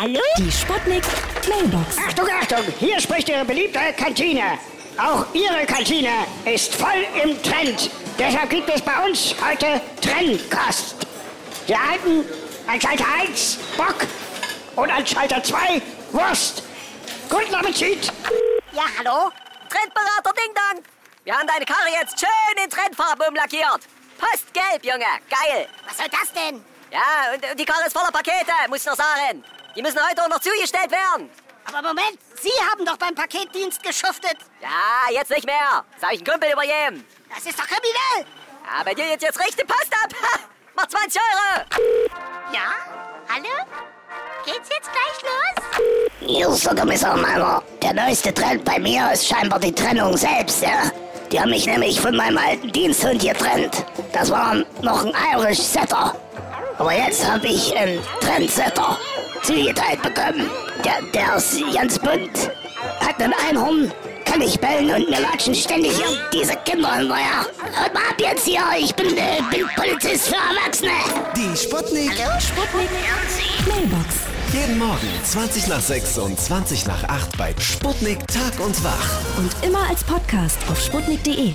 Hallo? Die Sputnik Mailbox. Achtung, Achtung, hier spricht Ihre beliebte Kantine. Auch Ihre Kantine ist voll im Trend. Deshalb gibt es bei uns heute Trendkost. Wir halten an Schalter 1 Bock und an Schalter 2 Wurst. Guten Appetit! Ja, hallo? Trendberater Ding Dong. Wir haben deine Karre jetzt schön in Trendfarben umlackiert. Postgelb, Junge. Geil. Was soll das denn? Ja, und, und die Karre ist voller Pakete, muss ich noch sagen. Die müssen heute auch noch zugestellt werden. Aber Moment, Sie haben doch beim Paketdienst geschuftet. Ja, jetzt nicht mehr. Das habe ich einen Kumpel übergeben. Das ist doch kriminell. Ja, bei dir jetzt jetzt richtig Post ab. Ha, Mach 20 Euro. Ja? Hallo? Geht's jetzt gleich los? Hier ist der Kommissar Meiner. Der neueste Trend bei mir ist scheinbar die Trennung selbst, ja? Die haben mich nämlich von meinem alten Diensthund getrennt. Das war noch ein Irish Setter. Aber jetzt habe ich einen Trendsetter zugeteilt bekommen. Der, der ist ganz bunt, hat ein Einhorn, kann nicht bellen und mir latschen ständig hier diese Kinder hinterher. Mal ab jetzt hier, ich bin, äh, bin Polizist für Erwachsene. Die Sputnik. Sputnik Mailbox. Jeden Morgen 20 nach 6 und 20 nach 8 bei Sputnik Tag und Wach. Und immer als Podcast auf sputnik.de.